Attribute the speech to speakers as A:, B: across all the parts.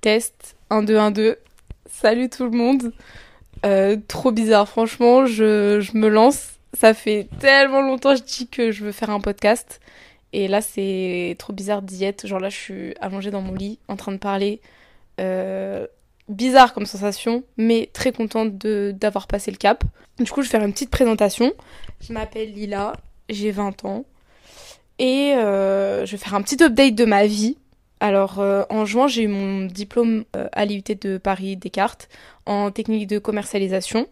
A: Test 1 2 1 2. Salut tout le monde. Euh, trop bizarre, franchement, je, je, me lance. Ça fait tellement longtemps que je dis que je veux faire un podcast. Et là, c'est trop bizarre d'y être. Genre là, je suis allongée dans mon lit, en train de parler. Euh, bizarre comme sensation, mais très contente d'avoir passé le cap. Du coup, je vais faire une petite présentation. Je m'appelle Lila, j'ai 20 ans. Et euh, je vais faire un petit update de ma vie. Alors, euh, en juin, j'ai eu mon diplôme euh, à l'IUT de Paris Descartes en technique de commercialisation.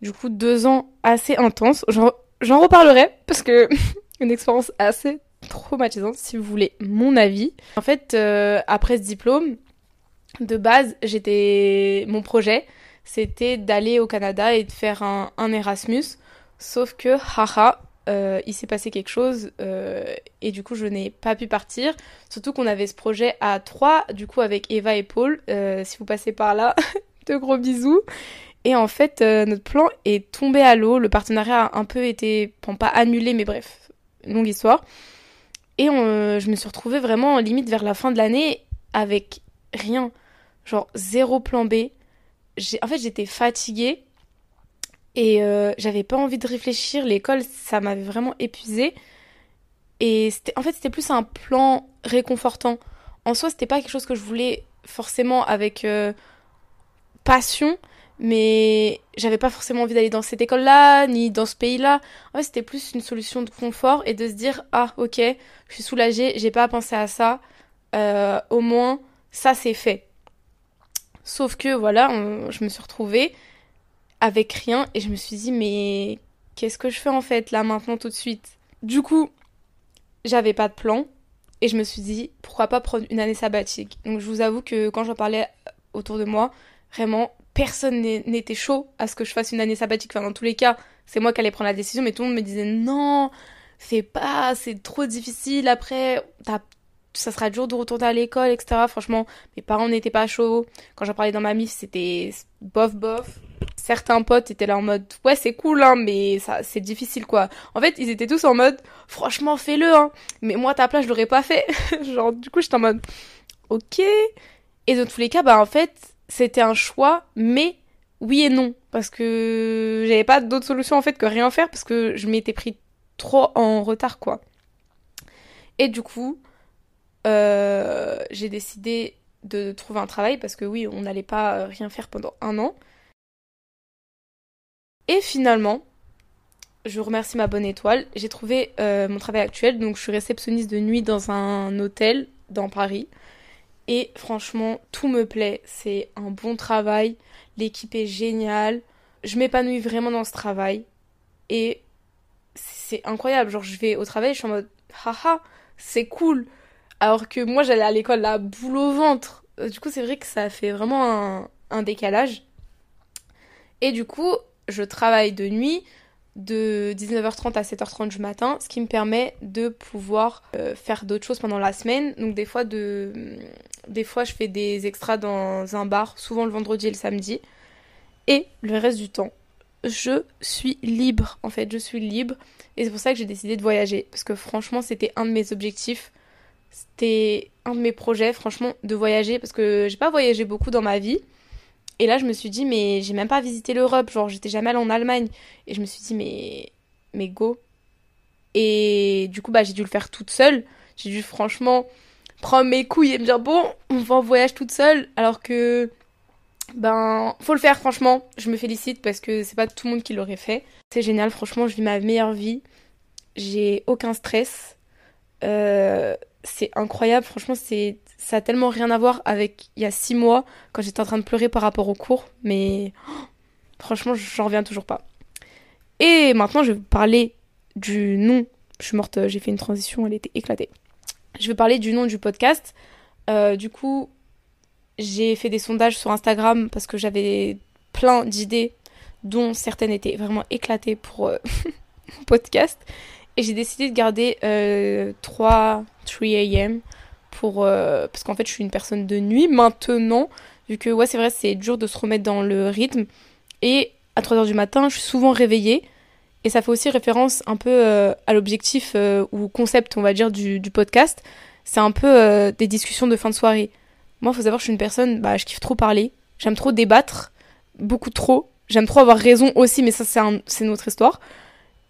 A: Du coup, deux ans assez intenses. J'en reparlerai parce que une expérience assez traumatisante, si vous voulez mon avis. En fait, euh, après ce diplôme, de base, j'étais mon projet, c'était d'aller au Canada et de faire un, un Erasmus. Sauf que, haha, euh, il s'est passé quelque chose euh, et du coup je n'ai pas pu partir. Surtout qu'on avait ce projet à trois, du coup avec Eva et Paul. Euh, si vous passez par là, de gros bisous. Et en fait, notre plan est tombé à l'eau. Le partenariat a un peu été, pas annulé, mais bref, longue histoire. Et je me suis retrouvée vraiment limite vers la fin de l'année avec rien. Genre zéro plan B. En fait, j'étais fatiguée et euh, j'avais pas envie de réfléchir. L'école, ça m'avait vraiment épuisée. Et c'était, en fait, c'était plus un plan réconfortant. En soi, c'était pas quelque chose que je voulais forcément avec euh, passion, mais j'avais pas forcément envie d'aller dans cette école-là, ni dans ce pays-là. En fait, c'était plus une solution de confort et de se dire ah ok, je suis soulagée, j'ai pas à penser à ça. Euh, au moins, ça c'est fait. Sauf que voilà, je me suis retrouvée avec rien et je me suis dit mais qu'est-ce que je fais en fait là maintenant tout de suite? Du coup, j'avais pas de plan et je me suis dit pourquoi pas prendre une année sabbatique? Donc je vous avoue que quand j'en parlais autour de moi, vraiment personne n'était chaud à ce que je fasse une année sabbatique. Enfin dans tous les cas, c'est moi qui allais prendre la décision mais tout le monde me disait non, fais pas, c'est trop difficile après, ça sera dur de retourner à l'école, etc. Franchement, mes parents n'étaient pas chauds. Quand j'en parlais dans ma mif, c'était bof bof certains potes étaient là en mode ouais c'est cool hein mais ça c'est difficile quoi. En fait ils étaient tous en mode franchement fais-le hein mais moi ta place je l'aurais pas fait. Genre du coup j'étais en mode ok et dans tous les cas bah en fait c'était un choix mais oui et non parce que j'avais pas d'autre solution en fait que rien faire parce que je m'étais pris trop en retard quoi. Et du coup j'ai décidé de trouver un travail parce que oui on n'allait pas rien faire pendant un an et finalement, je remercie ma bonne étoile, j'ai trouvé euh, mon travail actuel. Donc je suis réceptionniste de nuit dans un hôtel dans Paris. Et franchement, tout me plaît. C'est un bon travail. L'équipe est géniale. Je m'épanouis vraiment dans ce travail. Et c'est incroyable. Genre, je vais au travail, je suis en mode, haha, c'est cool. Alors que moi, j'allais à l'école la boule au ventre. Euh, du coup, c'est vrai que ça fait vraiment un, décalage. Et du coup, je travaille de nuit de 19h30 à 7h30 du matin, ce qui me permet de pouvoir euh, faire d'autres choses pendant la semaine. Donc des fois, de... des fois, je fais des extras dans un bar, souvent le vendredi et le samedi. Et le reste du temps, je suis libre. En fait, je suis libre. Et c'est pour ça que j'ai décidé de voyager. Parce que franchement, c'était un de mes objectifs. C'était un de mes projets, franchement, de voyager. Parce que j'ai pas voyagé beaucoup dans ma vie. Et là, je me suis dit, mais j'ai même pas visité l'Europe, genre j'étais jamais allée en Allemagne. Et je me suis dit, mais, mais go. Et du coup, bah, j'ai dû le faire toute seule. J'ai dû franchement prendre mes couilles et me dire, bon, on va en voyage toute seule. Alors que, ben, faut le faire, franchement. Je me félicite parce que c'est pas tout le monde qui l'aurait fait. C'est génial, franchement, je vis ma meilleure vie. J'ai aucun stress. Euh, c'est incroyable, franchement, c'est ça a tellement rien à voir avec il y a six mois quand j'étais en train de pleurer par rapport au cours, mais franchement, j'en reviens toujours pas. Et maintenant, je vais vous parler du nom. Je suis morte, j'ai fait une transition, elle était éclatée. Je vais parler du nom du podcast. Euh, du coup, j'ai fait des sondages sur Instagram parce que j'avais plein d'idées, dont certaines étaient vraiment éclatées pour euh, mon podcast. Et j'ai décidé de garder 3, 3 am pour euh, parce qu'en fait je suis une personne de nuit maintenant vu que ouais c'est vrai c'est dur de se remettre dans le rythme et à 3h du matin je suis souvent réveillée et ça fait aussi référence un peu euh, à l'objectif euh, ou concept on va dire du, podcast c'est un peu des discussions de fin de soirée Moi, faut savoir je suis une personne, bah, je kiffe trop parler. J'aime trop débattre, beaucoup trop. J'aime trop avoir raison aussi, mais ça, c'est un, une autre histoire.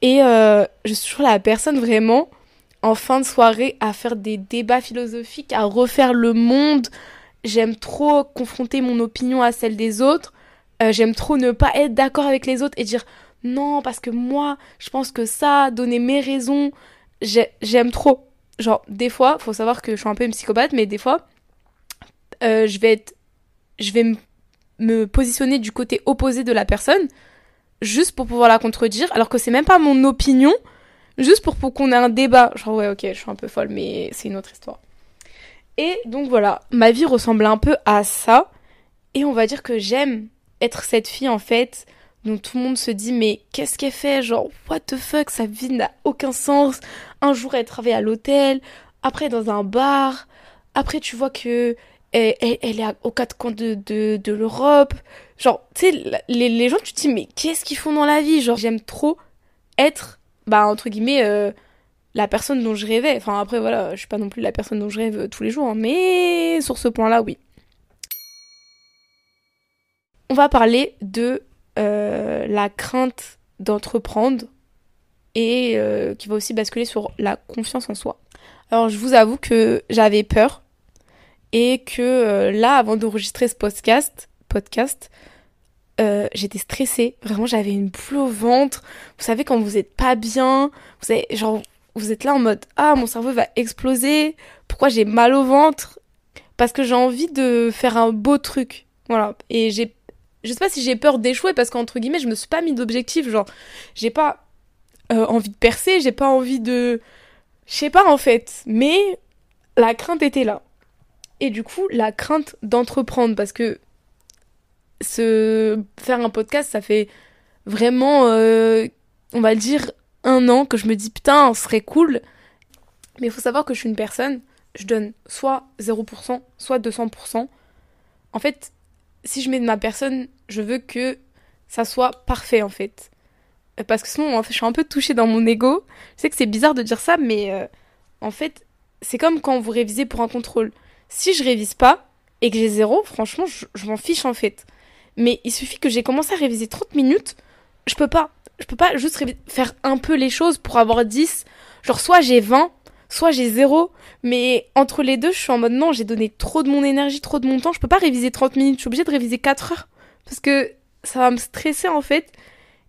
A: Et je suis toujours la personne vraiment en fin de soirée à faire des débats philosophiques, à refaire le monde. J'aime trop confronter mon opinion à celle des autres. Euh, j'aime trop ne pas être d'accord avec les autres et dire non parce que moi je pense que ça, donner mes raisons. J'aime trop. Genre des fois, faut savoir que je suis un peu une psychopathe, mais des fois, euh, je vais être, je vais me positionner du côté opposé de la personne juste pour pouvoir la contredire, alors que c'est même pas mon opinion, juste pour, pour qu'on ait un débat. Genre, ouais, ok, je suis un peu folle, mais c'est une autre histoire. Et donc voilà, ma vie ressemble un peu à ça. Et on va dire que j'aime être cette fille, en fait, dont tout le monde se dit, mais qu'est-ce qu'elle fait? Genre, what the fuck, sa vie n'a aucun sens. Un jour, elle travaille à l'hôtel, après dans un bar. Après, tu vois que elle, est aux quatre coins de, de, de l'Europe. Genre, tu sais, les, les gens, tu te dis, mais qu'est-ce qu'ils font dans la vie? Genre, j'aime trop être, bah, entre guillemets, euh, la personne dont je rêvais. Enfin, après, voilà, je suis pas non plus la personne dont je rêve tous les jours, hein, mais sur ce point-là, oui. On va parler de euh, la crainte d'entreprendre et euh, qui va aussi basculer sur la confiance en soi. Alors, je vous avoue que j'avais peur et que euh, là, avant d'enregistrer ce podcast euh, j'étais stressée. Vraiment, j'avais une boule au ventre. Vous savez, quand vous êtes pas bien, vous avez, genre, vous êtes là en mode Ah, mon cerveau va exploser. Pourquoi j'ai mal au ventre? Parce que j'ai envie de faire un beau truc. Voilà. Et j'ai. Je sais pas si j'ai peur d'échouer parce qu'entre guillemets, je me suis pas mis d'objectif. Genre, j'ai pas euh, envie de percer, j'ai pas envie de. Je sais pas en fait. Mais la crainte était là et du coup la crainte d'entreprendre parce que se faire un podcast ça fait vraiment euh, on va dire un an que je me dis putain ce serait cool. Mais il faut savoir que je suis une personne je donne soit 0% soit 200% en fait si je mets de ma personne je veux que ça soit parfait en fait. Parce que sinon en fait, je suis un peu touchée dans mon ego. Je sais que c'est bizarre de dire ça mais euh, en fait c'est comme quand vous révisez pour un contrôle. Si je révise pas et que j'ai zéro, franchement, je, m'en fiche en fait. Mais il suffit que j'ai commencé à réviser 30 minutes, je peux pas. Je peux pas juste faire un peu les choses pour avoir 10. Genre, soit j'ai 20, soit j'ai 0. Mais entre les deux, je suis en mode non, j'ai donné trop de mon énergie, trop de mon temps. Je peux pas réviser 30 minutes. Je suis obligée de réviser 4 heures. Parce que ça va me stresser en fait.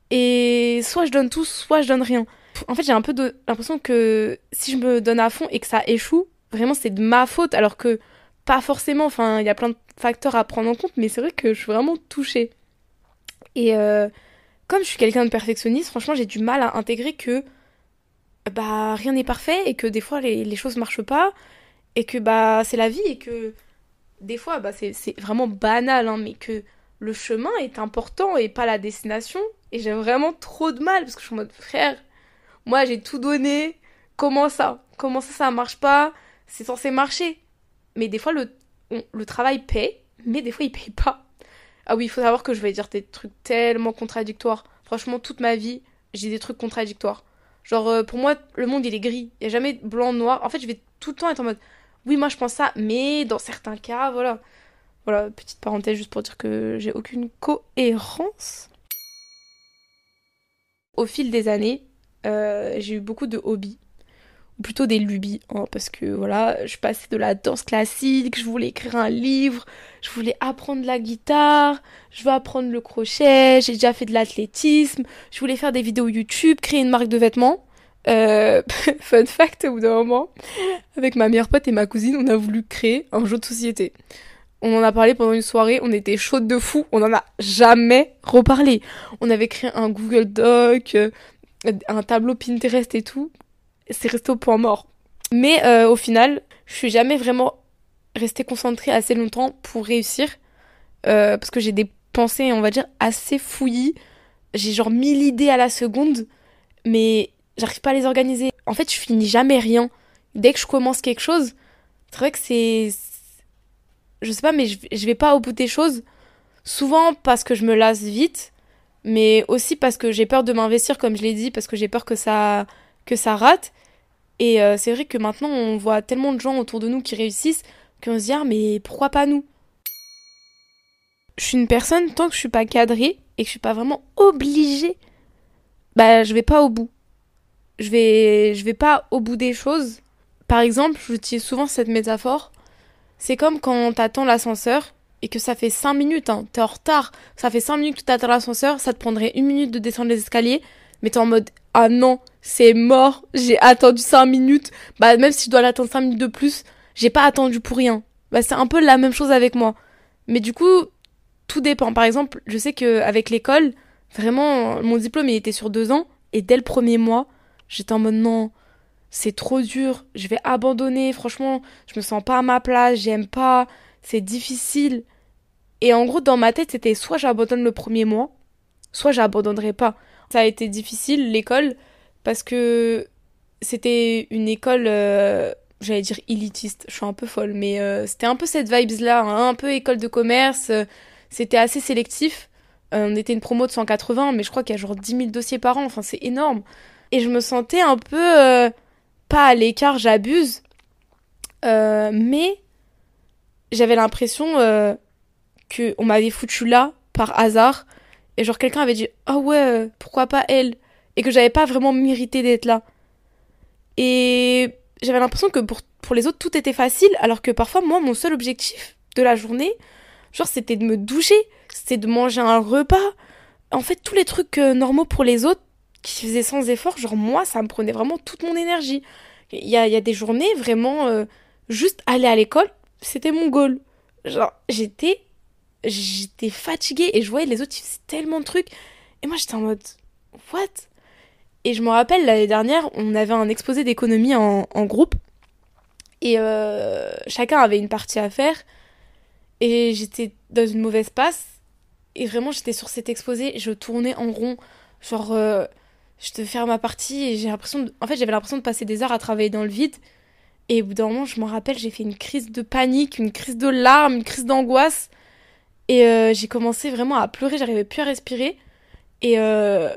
A: Et soit je donne tout, soit je donne rien. En fait, j'ai un peu l'impression que si je me donne à fond et que ça échoue, vraiment c'est de ma faute. Alors que pas forcément, enfin, il y a plein de facteurs à prendre en compte, mais c'est vrai que je suis vraiment touchée. Et euh, comme je suis quelqu'un de perfectionniste, franchement, j'ai du mal à intégrer que bah rien n'est parfait et que des fois les, les choses marchent pas et que bah c'est la vie et que des fois bah c'est vraiment banal hein, mais que le chemin est important et pas la destination. Et j'ai vraiment trop de mal parce que je suis en mode frère moi j'ai tout donné. Comment ça? Comment ça ça marche pas? C'est censé marcher. Mais des fois, le, le travail paie, mais des fois, il paye pas. Ah oui, il faut savoir que je vais dire des trucs tellement contradictoires. Franchement, toute ma vie, j'ai des trucs contradictoires. Genre, euh, pour moi, le monde, il est gris. Il n'y a jamais blanc, noir. En fait, je vais tout le temps être en mode, oui, moi, je pense ça, mais dans certains cas, voilà. Voilà, petite parenthèse juste pour dire que j'ai aucune cohérence. Au fil des années, euh, j'ai eu beaucoup de hobbies plutôt des lubies, hein, parce que voilà, je passais de la danse classique, je voulais écrire un livre, je voulais apprendre la guitare, je veux apprendre le crochet, j'ai déjà fait de l'athlétisme, je voulais faire des vidéos YouTube, créer une marque de vêtements. Euh, fun fact, au bout d'un moment, avec ma meilleure pote et ma cousine, on a voulu créer un jeu de société. On en a parlé pendant une soirée, on était chaude de fou, on en a jamais reparlé. On avait créé un Google Doc, euh, un tableau Pinterest et tout c'est resté au point mort. Mais euh, au final, je suis jamais vraiment restée concentrée assez longtemps pour réussir. Euh, parce que j'ai des pensées, on va dire, assez fouillies. J'ai genre mille idées à la seconde, mais j'arrive pas à les organiser. En fait, je finis jamais rien. Dès que je commence quelque chose, c'est vrai que c'est. Je sais pas, mais je, vais pas au bout des choses. Souvent parce que je me lasse vite, mais aussi parce que j'ai peur de m'investir, comme je l'ai dit, parce que j'ai peur que ça que ça rate. Et euh, c'est vrai que maintenant, on voit tellement de gens autour de nous qui réussissent qu'on se dit ah mais pourquoi pas nous? Je suis une personne tant que je suis pas cadrée et que je suis pas vraiment obligée, bah je vais pas au bout. Je vais je vais pas au bout des choses. Par exemple, j'utilise souvent cette métaphore. C'est comme quand t'attends l'ascenseur et que ça fait 5 minutes, hein, t'es en retard, ça fait 5 minutes que t'attends l'ascenseur, ça te prendrait une minute de descendre les escaliers, mais t'es en mode ah non, c'est mort, j'ai attendu 5 minutes, bah même si je dois l'attendre 5 minutes de plus, j'ai pas attendu pour rien. Bah c'est un peu la même chose avec moi. Mais du coup, tout dépend. Par exemple, je sais qu'avec l'école, vraiment, mon diplôme il était sur deux ans, et dès le premier mois, j'étais en mode non, c'est trop dur, je vais abandonner, franchement, je me sens pas à ma place, j'aime pas, c'est difficile. Et en gros, dans ma tête, c'était soit j'abandonne le premier mois, soit j'abandonnerai pas. Ça a été difficile, l'école, parce que c'était une école, euh, j'allais dire élitiste, je suis un peu folle, mais euh, c'était un peu cette vibes-là, hein, un peu école de commerce, euh, c'était assez sélectif. on était une promo de 180, mais je crois qu'il y a genre 10 000 dossiers par an, enfin c'est énorme. Et je me sentais un peu, pas à l'écart, j'abuse, mais j'avais l'impression que on m'avait foutu là par hasard et genre quelqu'un avait dit ah ouais pourquoi pas elle? Et que j'avais pas vraiment mérité d'être là. Et j'avais l'impression que pour, pour les autres tout était facile alors que parfois moi mon seul objectif de la journée genre c'était de me doucher c'était de manger un repas. En fait tous les trucs euh, normaux pour les autres qui faisaient sans effort genre moi ça me prenait vraiment toute mon énergie. Il y a, y a des journées vraiment euh, juste aller à l'école c'était mon goal. Genre j'étais j'étais fatiguée et je voyais les autres ils faisaient tellement de trucs. Et moi j'étais en mode what? Et je me rappelle l'année dernière on avait un exposé d'économie en, en, groupe. Et euh, chacun avait une partie à faire. Et j'étais dans une mauvaise passe. Et vraiment j'étais sur cet exposé je tournais en rond. Genre euh, je te faire ma partie et j'ai l'impression en fait j'avais l'impression de passer des heures à travailler dans le vide. Et au bout d'un moment je me rappelle j'ai fait une crise de panique une crise de larmes une crise d'angoisse et euh, j'ai commencé vraiment à pleurer, j'arrivais plus à respirer. Et, euh,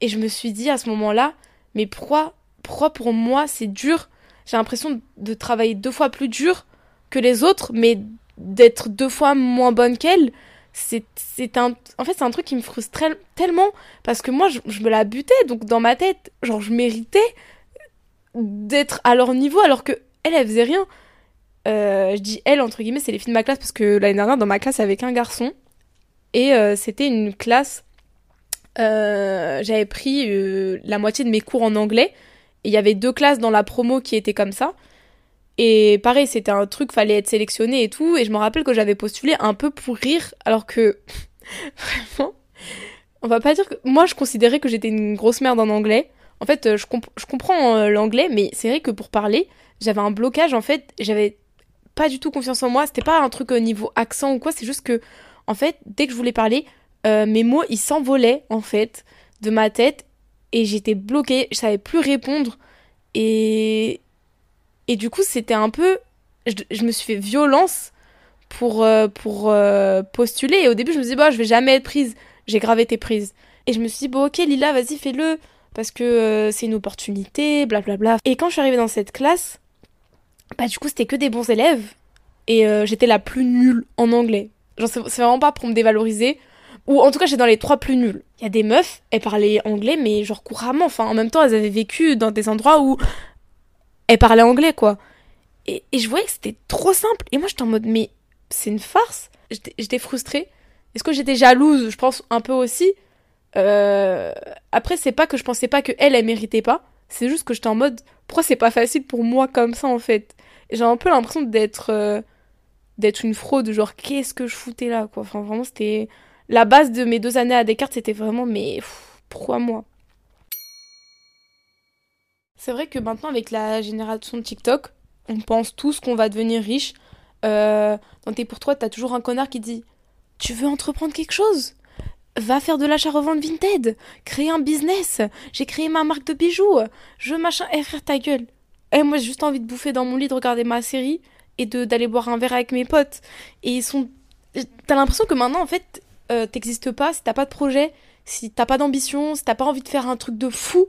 A: et je me suis dit à ce moment-là, mais pourquoi, pourquoi pour moi c'est dur? J'ai l'impression de travailler deux fois plus dur que les autres, mais d'être deux fois moins bonne qu'elle. C'est, un, en fait, c'est un truc qui me frustre tellement parce que moi, je, je me la butais, donc dans ma tête, genre, je méritais d'être à leur niveau alors que elle, elle faisait rien. Euh, je dis elle entre guillemets, c'est les filles de ma classe parce que l'année dernière dans ma classe avec un garçon et euh, c'était une classe. Euh, j'avais pris la moitié de mes cours en anglais et il y avait deux classes dans la promo qui étaient comme ça. Et pareil, c'était un truc, fallait être sélectionné et tout. Et je me rappelle que j'avais postulé un peu pour rire, alors que vraiment, on va pas dire que moi je considérais que j'étais une grosse merde en anglais. En fait, je, je comprends l'anglais, mais c'est vrai que pour parler, j'avais un blocage. En fait, j'avais pas du tout confiance en moi. C'était pas un truc au niveau accent ou quoi. C'est juste que, en fait, dès que je voulais parler, euh, mes mots, ils s'envolaient, en fait, de ma tête. Et j'étais bloquée. Je savais plus répondre. Et, et du coup, c'était un peu. Je, me suis fait violence pour, euh, pour euh, postuler. Et au début, je me suis dit, bah, je vais jamais être prise. J'ai grave été prise. Et je me suis dit, bon, ok, Lila, vas-y, fais-le. Parce que c'est une opportunité, blablabla. Et quand je suis arrivée dans cette classe, bah du coup c'était que des bons élèves et euh, j'étais la plus nulle en anglais. Genre c'est vraiment pas pour me dévaloriser ou en tout cas j'étais dans les trois plus nuls. Il y a des meufs, elles parlaient anglais mais genre couramment, enfin en même temps elles avaient vécu dans des endroits où elles parlaient anglais quoi. Et, je voyais que c'était trop simple et moi j'étais en mode mais c'est une farce. J'étais frustrée. Est-ce que j'étais jalouse? Je pense un peu aussi. Euh... Après c'est pas que je pensais pas que elle elle méritait pas, c'est juste que j'étais en mode pourquoi c'est pas facile pour moi comme ça en fait? J'ai un peu l'impression d'être euh, d'être une fraude genre qu'est-ce que je foutais là quoi? Enfin vraiment c'était la base de mes deux années à Descartes c'était vraiment mais pourquoi moi? C'est vrai que maintenant avec la génération de TikTok on pense tous qu'on va devenir riche. Euh, dans tes pour toi t'as toujours un connard qui dit tu veux entreprendre quelque chose? Va faire de l'achat-revente Vinted, créer un business, j'ai créé ma marque de bijoux, je machin, eh frère ta gueule. Eh moi j'ai juste envie de bouffer dans mon lit, de regarder ma série et d'aller boire un verre avec mes potes. Et ils sont... T'as l'impression que maintenant en fait euh, t'existes pas si t'as pas de projet, si t'as pas d'ambition, si t'as pas envie de faire un truc de fou.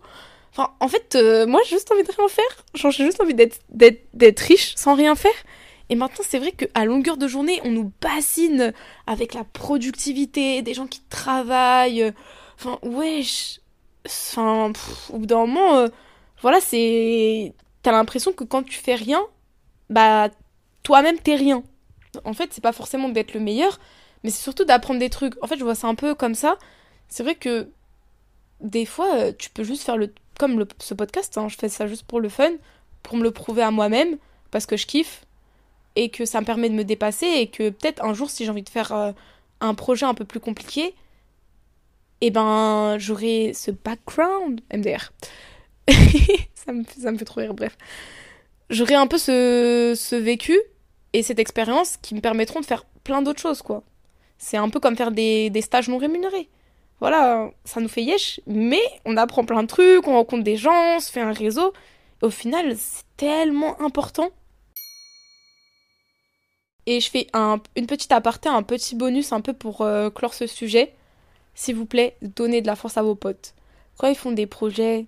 A: Enfin en fait euh, moi j'ai juste envie de rien faire, genre j'ai juste envie d'être riche sans rien faire. Et maintenant, c'est vrai qu'à longueur de journée, on nous bassine avec la productivité, des gens qui travaillent. Enfin, wesh. Enfin, au bout d'un moment, euh, voilà, c'est. T'as l'impression que quand tu fais rien, bah, toi-même, t'es rien. En fait, c'est pas forcément d'être le meilleur, mais c'est surtout d'apprendre des trucs. En fait, je vois ça un peu comme ça. C'est vrai que des fois, euh, tu peux juste faire le. Comme ce podcast, hein, je fais ça juste pour le fun, pour me le prouver à moi-même, parce que je kiffe, et que ça me permet de me dépasser, et que peut-être un jour, si j'ai envie de faire euh, un projet un peu plus compliqué, et eh ben, j'aurai ce background, MDR. ça, me, ça me fait trop rire, bref. J'aurai un peu ce, ce vécu et cette expérience qui me permettront de faire plein d'autres choses, quoi. C'est un peu comme faire des, des stages non rémunérés voilà, ça nous fait yesh, mais on apprend plein de trucs, on rencontre des gens, on se fait un réseau. au final, c'est tellement important. Et je fais un, une petite aparté, un petit bonus un peu pour euh, clore ce sujet. S'il vous plaît, donnez de la force à vos potes. Quand ils font des projets,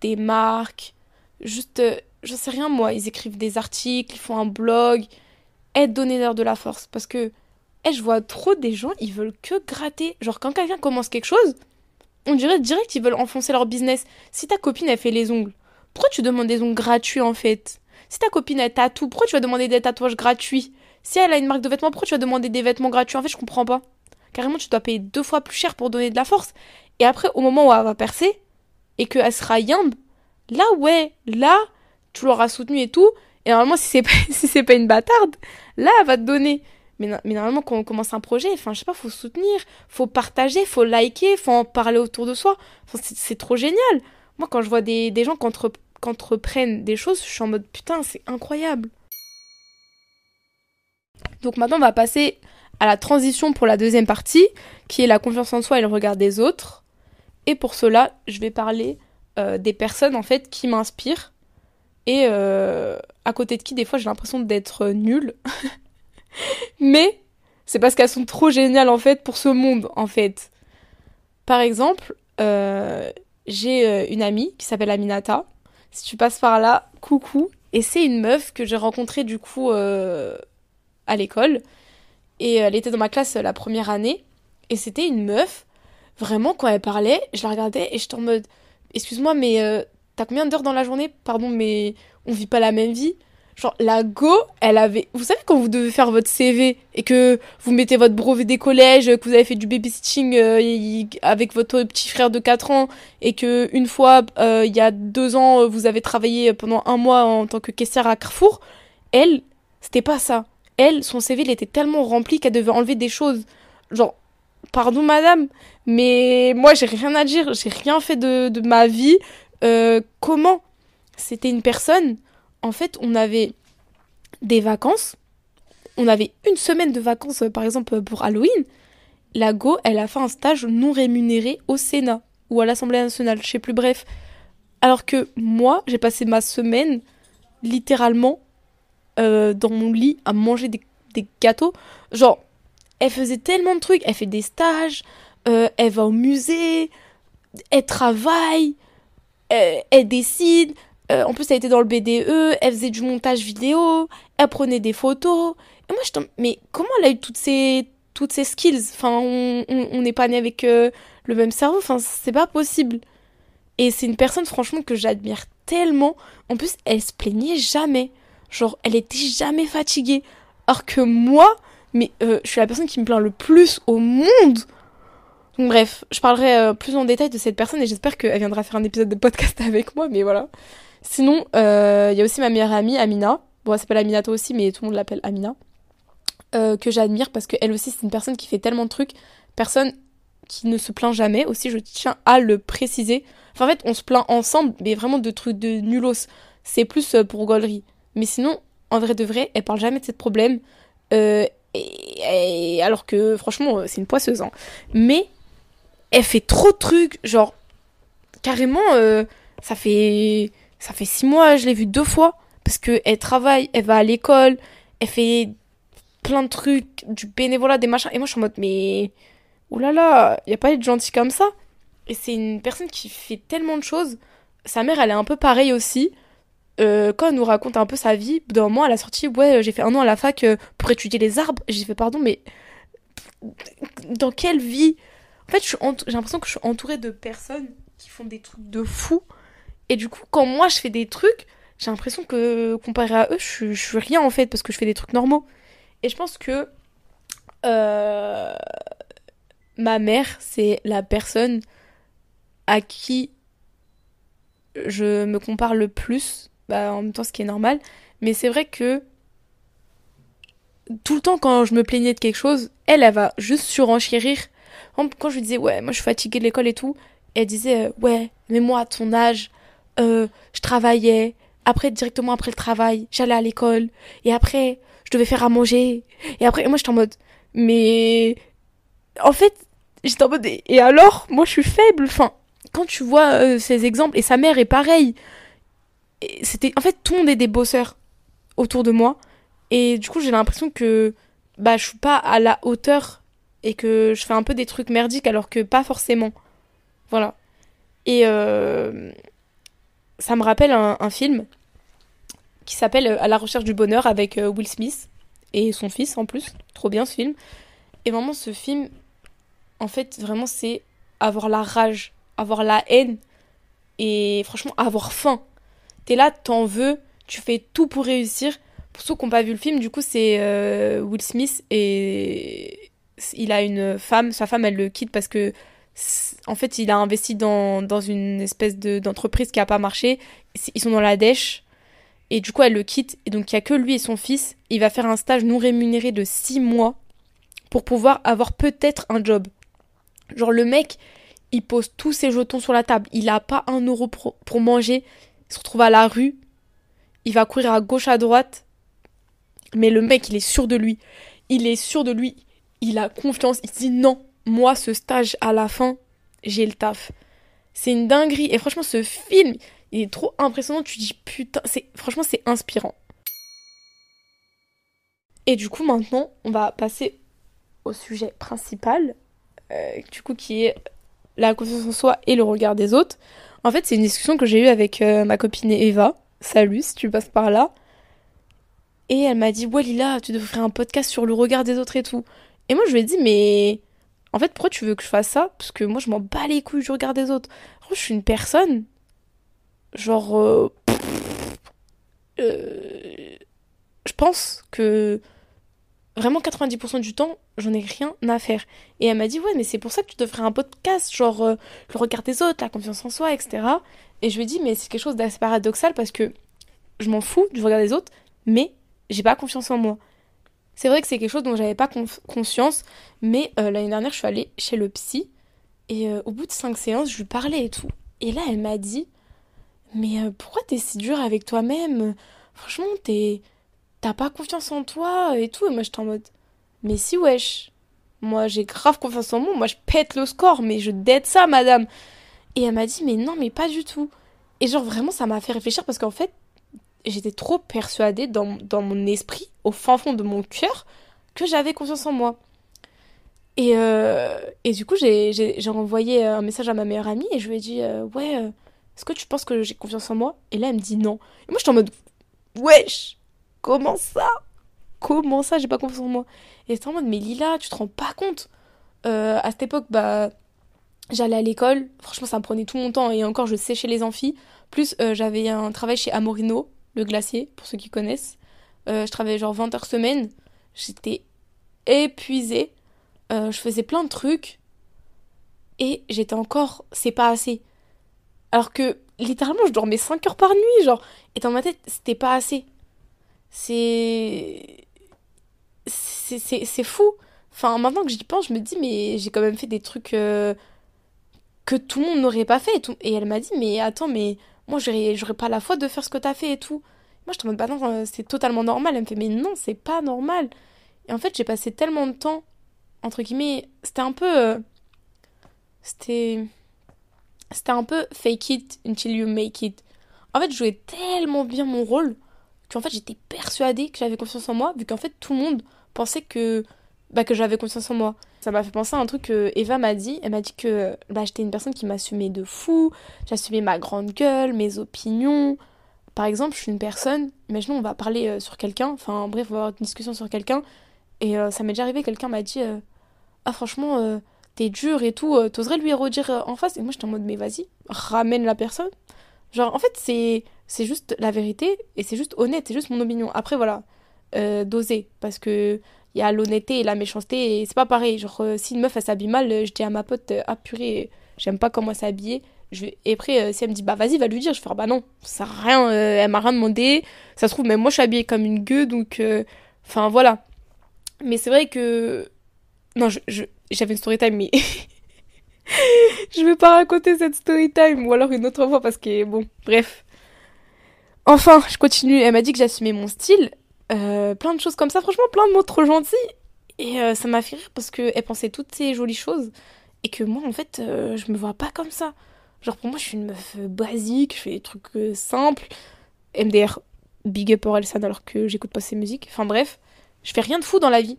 A: des marques, juste, euh, je sais rien moi, ils écrivent des articles, ils font un blog, aide, donnez-leur de la force. Parce que et je vois trop des gens, ils veulent que gratter. Genre, quand quelqu'un commence quelque chose, on dirait direct qu'ils veulent enfoncer leur business. Si ta copine, elle fait les ongles, pourquoi tu demandes des ongles gratuits en fait? Si ta copine, elle tatoue, pourquoi tu vas demander des tatouages gratuits? Si elle a une marque de vêtements, pourquoi tu vas demander des vêtements gratuits En fait, je comprends pas. Carrément, tu dois payer deux fois plus cher pour donner de la force. Et après, au moment où elle va percer, et qu'elle sera yambe, là, ouais, là, tu l'auras soutenu et tout. Et normalement, si c'est pas, si pas une bâtarde, là, elle va te donner. Mais, normalement, quand on commence un projet, enfin, je sais pas, faut soutenir, faut partager, faut liker, faut en parler autour de soi. c'est trop génial. Moi, quand je vois des, des gens qui entreprennent des choses, je suis en mode putain, c'est incroyable. Donc maintenant, on va passer à la transition pour la deuxième partie, qui est la confiance en soi et le regard des autres. Et pour cela, je vais parler euh, des personnes en fait qui m'inspirent et euh, à côté de qui des fois j'ai l'impression d'être nulle. Mais c'est parce qu'elles sont trop géniales en fait pour ce monde en fait. Par exemple, euh, j'ai une amie qui s'appelle Aminata. Si tu passes par là, coucou. Et c'est une meuf que j'ai rencontrée du coup à l'école. Et elle était dans ma classe la première année. Et c'était une meuf, vraiment quand elle parlait, je la regardais et j'étais en mode, excuse-moi, mais t'as combien d'heures dans la journée? Pardon, mais on vit pas la même vie. Genre, la Go, elle avait. Vous savez, quand vous devez faire votre CV et que vous mettez votre brevet des collèges, que vous avez fait du babysitting euh, avec votre petit frère de 4 ans et que une fois, euh, il y a deux ans, vous avez travaillé pendant un mois en tant que caissière à Carrefour, elle, c'était pas ça. Elle, son CV, était tellement rempli qu'elle devait enlever des choses. Genre, pardon madame, mais moi, j'ai rien à dire. J'ai rien fait de, de ma vie. Euh, comment C'était une personne? En fait, on avait des vacances. On avait une semaine de vacances, euh, par exemple, pour Halloween. La Go, elle a fait un stage non rémunéré au Sénat ou à l'Assemblée nationale, je sais plus, bref. Alors que moi, j'ai passé ma semaine littéralement euh, dans mon lit à manger des, gâteaux. Genre, elle faisait tellement de trucs. Elle fait des stages, euh, elle va au musée, elle travaille, elle décide. Euh, en plus, elle était dans le BDE, elle faisait du montage vidéo, elle prenait des photos. Et moi, je mais comment elle a eu toutes ces, toutes ces skills? Enfin, on n'est pas né avec euh, le même cerveau, enfin, c'est pas possible. Et c'est une personne, franchement, que j'admire tellement. En plus, elle se plaignait jamais. Genre, elle était jamais fatiguée. Alors que moi, mais euh, je suis la personne qui me plaint le plus au monde. Donc, bref, je parlerai plus en détail de cette personne et j'espère qu'elle viendra faire un épisode de podcast avec moi, mais voilà. Sinon, euh, il y a aussi ma meilleure amie, Amina. Bon, elle s'appelle Aminata aussi, mais tout le monde l'appelle Amina. Euh, que j'admire parce qu'elle aussi, c'est une personne qui fait tellement de trucs. Personne qui ne se plaint jamais. Aussi, je tiens à le préciser. Enfin, en fait, on se plaint ensemble, mais vraiment de trucs de nulos. C'est plus euh, pour gaulerie. Mais sinon, en vrai de vrai, elle parle jamais de ces problèmes. et, alors que, franchement, c'est une poisseuse. Hein. Mais elle fait trop de trucs. Genre, carrément, ça fait ça fait six mois, je l'ai vue deux fois. Parce qu'elle travaille, elle va à l'école, elle fait plein de trucs, du bénévolat, des machins. Et moi, je suis en mode, mais. Oulala, y a pas être gentil comme ça? Et c'est une personne qui fait tellement de choses. Sa mère, elle est un peu pareille aussi. Euh, quand elle nous raconte un peu sa vie, d'un moment, elle a sorti Ouais, j'ai fait un an à la fac euh, pour étudier les arbres. J'ai fait Pardon, mais dans quelle vie? En fait, j'ai l'impression que je suis entourée de personnes qui font des trucs de fou. Et du coup, quand moi je fais des trucs, j'ai l'impression que comparé à eux, je, je suis rien en fait parce que je fais des trucs normaux. Et je pense que euh, ma mère, c'est la personne à qui je me compare le plus, bah, en même temps ce qui est normal, mais c'est vrai que tout le temps quand je me plaignais de quelque chose, elle, elle va juste surenchérir. Quand je lui disais, ouais, moi je suis fatiguée de l'école et tout, elle disait, euh, ouais, mais moi à ton âge, euh, je travaillais, après directement après le travail, j'allais à l'école, et après je devais faire à manger, et après, moi j'étais en mode, mais en fait, j'étais en mode, et alors, moi je suis faible, enfin, quand tu vois euh, ces exemples, et sa mère est pareil, c'était, en fait, tout le monde est des bosseurs autour de moi, et du coup, j'ai l'impression que, bah, je suis pas à la hauteur, et que je fais un peu des trucs merdiques, alors que pas forcément. Voilà. Et euh, ça me rappelle un, un film qui s'appelle À la recherche du bonheur avec euh, Will Smith et son fils en plus. Trop bien ce film. Et vraiment, ce film, en fait, vraiment, c'est avoir la rage, avoir la haine et franchement, avoir faim. T'es là, t'en veux, tu fais tout pour réussir. Pour ceux qui n'ont pas vu le film, du coup, c'est euh, Will Smith et il a une femme. Sa femme, elle le quitte parce que, en fait, il a investi dans, dans une espèce d'entreprise qui n'a pas marché. Ils sont dans la dèche. Et du coup, elle le quitte. Et donc, il n'y a que lui et son fils. Il va faire un stage non rémunéré de 6 mois pour pouvoir avoir peut-être un job. Genre, le mec, il pose tous ses jetons sur la table. Il n'a pas un euro pour, manger. Il se retrouve à la rue. Il va courir à gauche, à droite. Mais le mec, il est sûr de lui. Il est sûr de lui. Il a confiance. Il dit non, moi, ce stage à la fin, j'ai le taf. C'est une dinguerie. Et franchement, ce film, il est trop impressionnant. Tu dis putain, franchement c'est inspirant. Et du coup maintenant, on va passer au sujet principal, euh, du coup qui est la confiance en soi et le regard des autres. En fait, c'est une discussion que j'ai eue avec euh, ma copine Eva. Salut, si tu passes par là. Et elle m'a dit, ouais Lila, tu devrais faire un podcast sur le regard des autres et tout. Et moi, je lui ai dit, mais en fait, pourquoi tu veux que je fasse ça? Parce que moi, je m'en bats les couilles du regard des autres. je suis une personne Genre. Euh, euh, je pense que vraiment 90% du temps, j'en ai rien à faire. Et elle m'a dit, ouais, mais c'est pour ça que tu devrais un podcast, genre euh, le regard des autres, la confiance en soi, etc. Et je lui ai dit, mais c'est quelque chose d'assez paradoxal parce que je m'en fous du regard des autres, mais j'ai pas confiance en moi. C'est vrai que c'est quelque chose dont j'avais pas conscience, mais l'année dernière, je suis allée chez le psy, et au bout de cinq séances, je lui parlais et tout. Et là, elle m'a dit, mais euh, pourquoi t'es si dur avec toi-même? Franchement, t'es. T'as pas confiance en toi et tout. Et moi, j'étais en mode. Mais si, wesh. Moi, j'ai grave confiance en moi. Moi, je pète le score, mais je dette ça, madame. Et elle m'a dit, mais non, mais pas du tout. Et genre, vraiment, ça m'a fait réfléchir parce qu'en fait, j'étais trop persuadée dans, dans, mon esprit, au fin fond de mon cœur, que j'avais confiance en moi. Et, euh, et du coup, j'ai envoyé un message à ma meilleure amie et je lui ai dit, euh, ouais est-ce que tu penses que j'ai confiance en moi? Et là, elle me dit non. Et moi, je suis en mode, wesh, comment ça? Comment ça, j'ai pas confiance en moi Et c'est en mode, mais Lila, tu te rends pas compte euh, À cette époque, bah, j'allais à l'école. Franchement, ça me prenait tout mon temps. Et encore, je séchais les amphis. Plus, euh, j'avais un travail chez Amorino, le glacier, pour ceux qui connaissent. Euh, je travaillais genre 20 heures semaine. J'étais épuisée. je faisais plein de trucs. Et j'étais encore, c'est pas assez. Alors que littéralement, je dormais 5 heures par nuit, genre. Et dans ma tête, c'était pas assez. C'est. C'est fou. Enfin, maintenant que j'y pense, je me dis, mais j'ai quand même fait des trucs euh, que tout le monde n'aurait pas fait. Et, elle m'a dit, mais attends, mais moi, j'aurais pas la foi de faire ce que t'as fait et tout. Moi, je te demande, bah non, euh, c'est totalement normal. Elle me fait, mais non, c'est pas normal. Et en fait, j'ai passé tellement de temps, entre guillemets, c'était un peu. Euh, c'était c'était un peu fake it until you make it. En fait, je jouais tellement bien mon rôle qu'en fait, j'étais persuadée que j'avais confiance en moi, vu qu'en fait, tout le monde pensait que, bah, que j'avais confiance en moi. Ça m'a fait penser à un truc que Eva m'a dit. Elle m'a dit que bah, j'étais une personne qui m'assumait de fou, j'assumais ma grande gueule, mes opinions, par exemple, je suis une personne, imaginons on va parler euh, sur quelqu'un, enfin bref, on va avoir une discussion sur quelqu'un, et euh, ça m'est déjà arrivé, quelqu'un m'a dit Ah franchement, t'es dur et tout, t'oserais lui redire en face? Et moi j'étais en mode Mais vas-y, ramène la personne. Genre en fait c'est c'est juste la vérité, et c'est juste honnête, c'est juste mon opinion. Après voilà, doser, parce que il y a l'honnêteté et la méchanceté, et c'est pas pareil. Genre si une meuf elle s'habille mal, je dis à ma pote Ah purée, j'aime pas comment s'habiller je vais... Et après, euh, si elle me dit, bah vas-y, va lui dire, je faire, bah non, ça rien, euh, elle m'a rien demandé. Ça se trouve, même moi, je suis habillée comme une gueule, donc. euh, Enfin, voilà. Mais c'est vrai que. Non, je, je- j'avais une story time, mais. je vais pas raconter cette story time, ou alors une autre fois, parce que, bon, bref. Enfin, je continue. Elle m'a dit que j'assumais mon style. Euh, plein de choses comme ça, franchement, plein de mots trop gentils. Et euh, ça m'a fait rire parce qu'elle pensait toutes ces jolies choses. Et que moi, en fait, euh, je me vois pas comme ça. Genre, pour moi, je suis une meuf basique, je fais des trucs simples. MDR, big up pour Elsan alors que j'écoute pas ses musiques. Enfin, bref, je fais rien de fou dans la vie.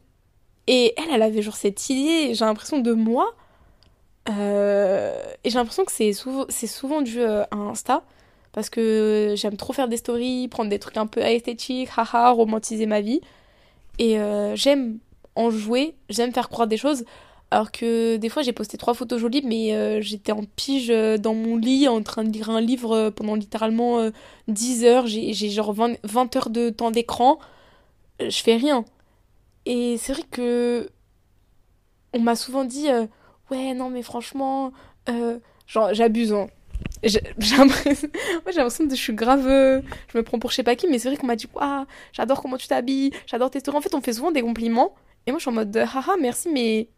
A: Et elle, elle avait genre cette idée, j'ai l'impression, de moi. Et j'ai l'impression que c'est souvent, souvent dû à Insta. Parce que j'aime trop faire des stories, prendre des trucs un peu esthétiques, haha, romantiser ma vie. Et euh, j'aime en jouer, j'aime faire croire des choses. Alors que des fois j'ai posté trois photos jolies, mais euh, j'étais en pige euh, dans mon lit en train de lire un livre pendant littéralement euh, 10 heures. J'ai genre 20, 20 heures de temps d'écran. Je fais rien. Et c'est vrai que on m'a souvent dit Ouais, non, mais franchement, genre j'abuse. Hein. J'ai l'impression l'impression que je suis grave. euh, je me prends pour je sais pas qui, mais c'est vrai qu'on m'a dit Waouh, j'adore comment tu t'habilles, j'adore tes stories. En fait, on fait souvent des compliments. Et moi, je suis en mode Haha, merci, mais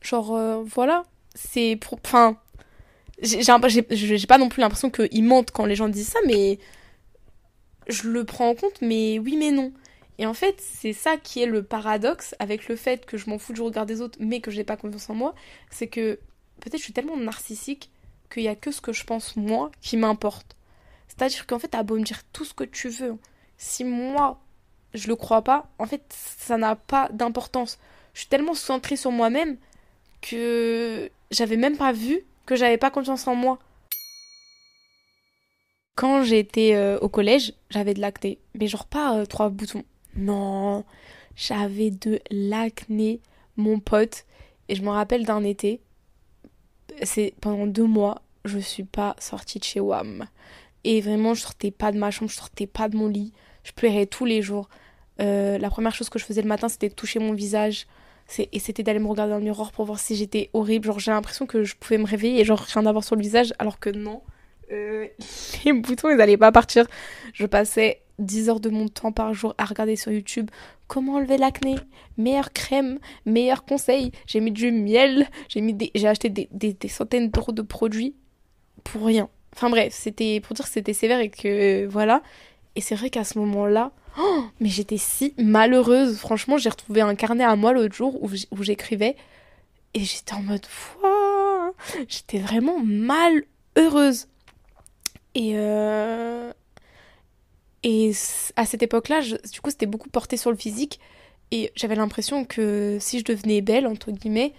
A: Genre, euh, voilà. C'est pour. Enfin. J'ai pas non plus l'impression qu'ils mentent quand les gens disent ça, mais. Je le prends en compte, mais oui, mais non. Et en fait, c'est ça qui est le paradoxe avec le fait que je m'en fous du regard des autres, mais que j'ai pas confiance en moi. C'est que peut-être je suis tellement narcissique qu'il y a que ce que je pense moi qui m'importe. C'est-à-dire qu'en fait, t'as beau me dire tout ce que tu veux. Si moi, je le crois pas, en fait, ça n'a pas d'importance. Je suis tellement centrée sur moi-même que j'avais même pas vu que j'avais pas confiance en moi. Quand j'étais euh, au collège, j'avais de l'acné. Mais genre pas euh, trois boutons. Non, j'avais de l'acné, mon pote. Et je me rappelle d'un été, c'est pendant deux mois, je suis pas sortie de chez WAM. Et vraiment, je sortais pas de ma chambre, je sortais pas de mon lit. Je pleurais tous les jours. Euh, la première chose que je faisais le matin, c'était de toucher mon visage. Et c'était d'aller me regarder dans le miroir pour voir si j'étais horrible. Genre, j'ai l'impression que je pouvais me réveiller et genre rien avoir sur le visage, alors que non. Euh, les boutons, ils allaient pas partir. Je passais 10 heures de mon temps par jour à regarder sur YouTube comment enlever l'acné, meilleure crème, meilleurs conseils. J'ai mis du miel, j'ai mis des... j'ai acheté des, des, centaines d'euros de produits pour rien. Enfin bref, c'était pour dire que c'était sévère et que voilà. Et c'est vrai qu'à ce moment-là, oh, mais j'étais si malheureuse. Franchement, j'ai retrouvé un carnet à moi l'autre jour où j'écrivais et j'étais en mode Wouah J'étais vraiment malheureuse. Et euh, et à cette époque-là, du coup, c'était beaucoup porté sur le physique et j'avais l'impression que si je devenais belle entre guillemets,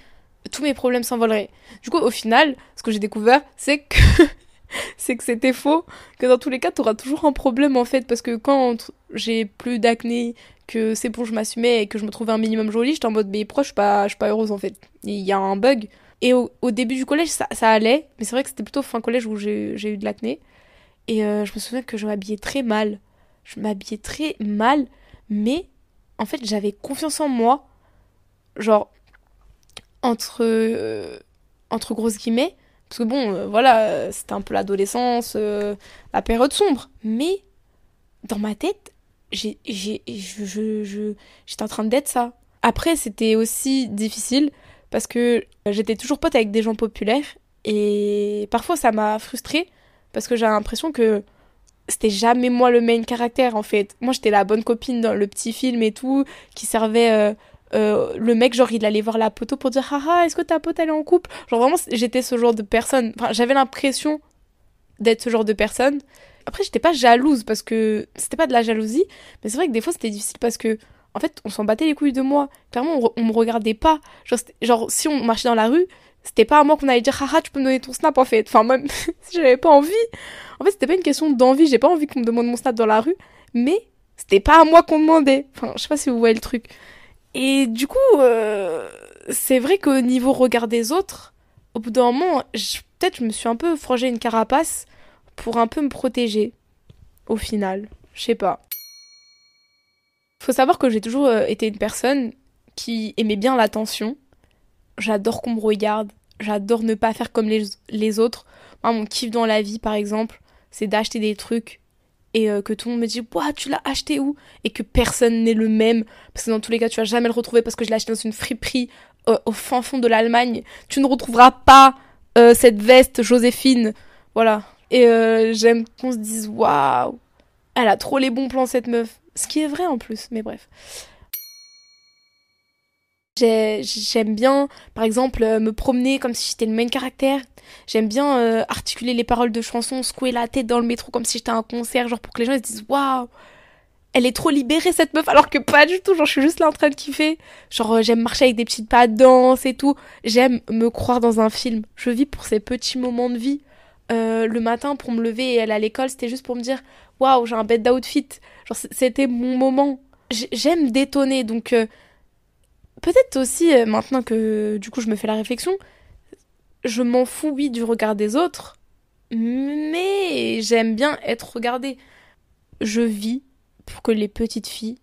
A: tous mes problèmes s'envoleraient. Du coup, au final, ce que j'ai découvert, c'est que c'est que c'était faux, que dans tous les cas, t'auras toujours un problème en fait, parce que quand j'ai plus d'acné, que c'est bon, je m'assumais et que je me trouvais un minimum jolie, j'étais en mode, mais pourquoi je suis pas, suis pas heureuse en fait? Il y a un bug. Et au, début du collège, ça, allait, mais c'est vrai que c'était plutôt fin collège où j'ai j'ai eu de l'acné. Et euh, je me souviens que je m'habillais très mal. Je m'habillais très mal, mais en fait, j'avais confiance en moi. Genre, entre, euh, entre grosses guillemets. Parce que bon, euh, voilà, c'était un peu l'adolescence, euh, la période sombre. Mais dans ma tête, j'étais en train d'être ça. Après, c'était aussi difficile parce que j'étais toujours pote avec des gens populaires et parfois ça m'a frustrée parce que j'ai l'impression que c'était jamais moi le main caractère en fait. Moi j'étais la bonne copine dans le petit film et tout qui servait euh, euh, le mec genre il allait voir la poteau pour dire haha est-ce que ta pote elle est en couple? Genre vraiment j'étais ce genre de personne. Enfin j'avais l'impression d'être ce genre de personne. Après j'étais pas jalouse parce que c'était pas de la jalousie mais c'est vrai que des fois c'était difficile parce que en fait on s'en battait les couilles de moi. Clairement on, on me regardait pas. Genre, genre si on marchait dans la rue c'était pas à moi qu'on allait dire haha tu peux me donner ton snap en fait. Enfin même si j'avais pas envie. En fait c'était pas une question d'envie. J'ai pas envie qu'on me demande mon snap dans la rue mais c'était pas à moi qu'on demandait. Enfin je sais pas si vous voyez le truc. Et du coup euh, c'est vrai qu'au niveau regard des autres au bout d'un moment peut-être je me suis un peu forgé une carapace pour un peu me protéger au final. Je sais pas. Faut savoir que j'ai toujours euh, été une personne qui aimait bien l'attention j'adore qu'on me regarde, j'adore ne pas faire comme les, les autres. Moi, mon kiff dans la vie, par exemple, c'est d'acheter des trucs et euh, que tout le monde me dit Ouah, tu l'as acheté où? Et que personne n'est le même. Parce que dans tous les cas, tu vas jamais le retrouver parce que je l'ai acheté dans une friperie euh, au fin fond de l'Allemagne. Tu ne retrouveras pas euh, cette veste Joséphine. Voilà. Et j'aime qu'on se dise Waouh, elle a trop les bons plans, cette meuf. Ce qui est vrai en plus, mais bref. J'aime bien, par exemple, euh, me promener comme si j'étais le main caractère. J'aime bien euh, articuler les paroles de chansons, secouer la tête dans le métro comme si j'étais un concert, genre pour que les gens se disent waouh, elle est trop libérée cette meuf, alors que pas du tout. Genre, je suis juste là en train de kiffer. Genre, euh, j'aime marcher avec des petites pas de danse et tout. J'aime me croire dans un film. Je vis pour ces petits moments de vie. le matin, pour me lever et aller à l'école, c'était juste pour me dire waouh, j'ai un bête d'outfit. Genre, c'était mon moment. J'aime détonner, donc peut-être aussi, euh, maintenant que du coup je me fais la réflexion, je m'en fous, oui, du regard des autres, mais j'aime bien être regardée. Je vis pour que les petites filles